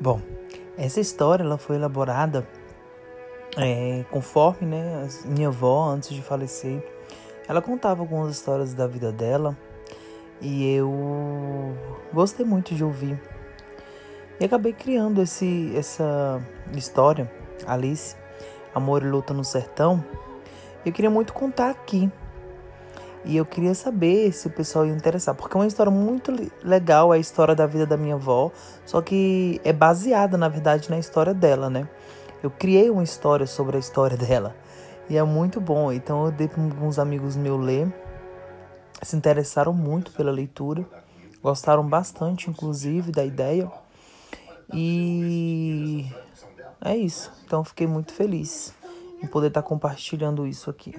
Bom, essa história ela foi elaborada é, conforme né, minha avó, antes de falecer, ela contava algumas histórias da vida dela e eu gostei muito de ouvir. E acabei criando esse, essa história, Alice, Amor e Luta no Sertão. Eu queria muito contar aqui. E eu queria saber se o pessoal ia interessar, porque é uma história muito legal, a história da vida da minha avó, só que é baseada, na verdade, na história dela, né? Eu criei uma história sobre a história dela. E é muito bom. Então eu dei para alguns amigos meus ler. Se interessaram muito pela leitura. Gostaram bastante, inclusive, da ideia. E é isso. Então fiquei muito feliz em poder estar compartilhando isso aqui.